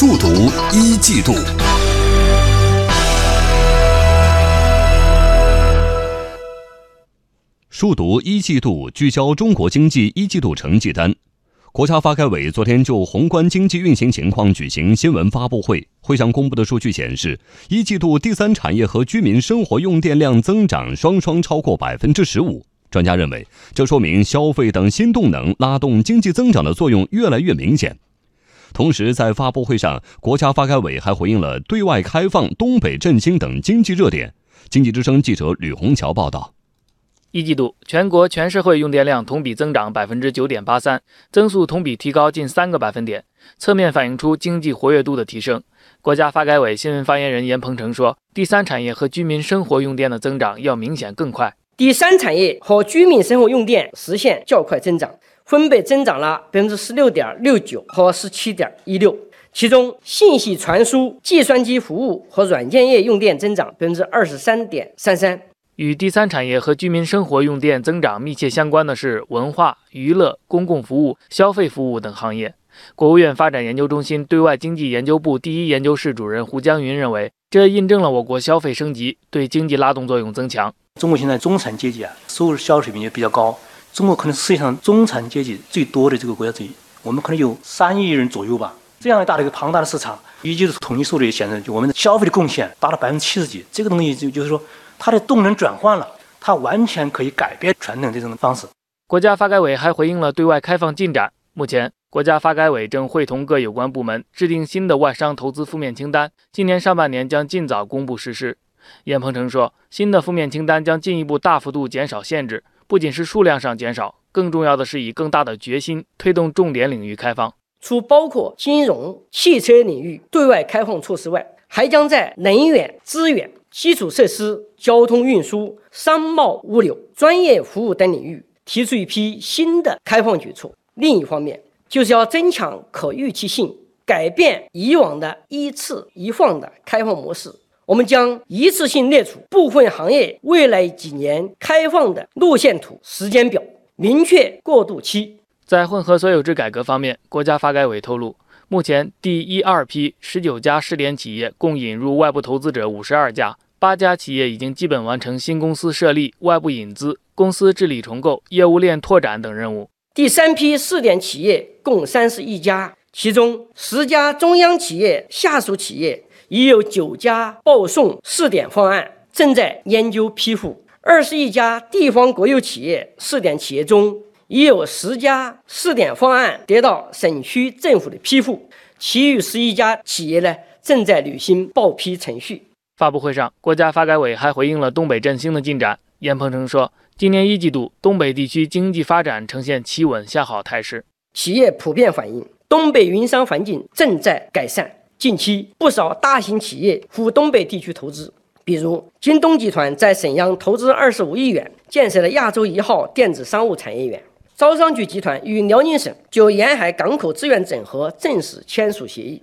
速读一季度。数读一季度聚焦中国经济一季度成绩单。国家发改委昨天就宏观经济运行情况举行新闻发布会，会上公布的数据显示，一季度第三产业和居民生活用电量增长双双超过百分之十五。专家认为，这说明消费等新动能拉动经济增长的作用越来越明显。同时，在发布会上，国家发改委还回应了对外开放、东北振兴等经济热点。经济之声记者吕红桥报道。一季度，全国全社会用电量同比增长百分之九点八三，增速同比提高近三个百分点，侧面反映出经济活跃度的提升。国家发改委新闻发言人严鹏程说：“第三产业和居民生活用电的增长要明显更快。第三产业和居民生活用电实现较快增长，分别增长了百分之十六点六九和十七点一六。其中，信息传输、计算机服务和软件业用电增长百分之二十三点三三。”与第三产业和居民生活用电增长密切相关的是文化娱乐、公共服务、消费服务等行业。国务院发展研究中心对外经济研究部第一研究室主任胡江云认为，这印证了我国消费升级对经济拉动作用增强。中国现在中产阶级啊，收入消费水平也比较高，中国可能世界上中产阶级最多的这个国家之一，我们可能有三亿人左右吧。这样一大的一个庞大的市场，一季度统计数据显示，就我们的消费的贡献达到百分之七十几，这个东西就就是说。它的动能转换了，它完全可以改变传统这种方式。国家发改委还回应了对外开放进展。目前，国家发改委正会同各有关部门制定新的外商投资负面清单，今年上半年将尽早公布实施。严鹏程说，新的负面清单将进一步大幅度减少限制，不仅是数量上减少，更重要的是以更大的决心推动重点领域开放。除包括金融、汽车领域对外开放措施外，还将在能源资源。基础设施、交通运输、商贸物流、专业服务等领域提出一批新的开放举措。另一方面，就是要增强可预期性，改变以往的一次一放的开放模式。我们将一次性列出部分行业未来几年开放的路线图、时间表，明确过渡期。在混合所有制改革方面，国家发改委透露，目前第一二批十九家试点企业共引入外部投资者五十二家。八家企业已经基本完成新公司设立、外部引资、公司治理重构、业务链拓展等任务。第三批试点企业共三十一家，其中十家中央企业下属企业已有九家报送试点方案，正在研究批复；二十一家地方国有企业试点企业中，已有十家试点方案得到省区政府的批复，其余十一家企业呢，正在履行报批程序。发布会上，国家发改委还回应了东北振兴的进展。严鹏程说，今年一季度，东北地区经济发展呈现企稳向好态势，企业普遍反映东北营商环境正在改善。近期，不少大型企业赴东北地区投资，比如京东集团在沈阳投资二十五亿元，建设了亚洲一号电子商务产业园；招商局集团与辽宁省就沿海港口资源整合正式签署协议。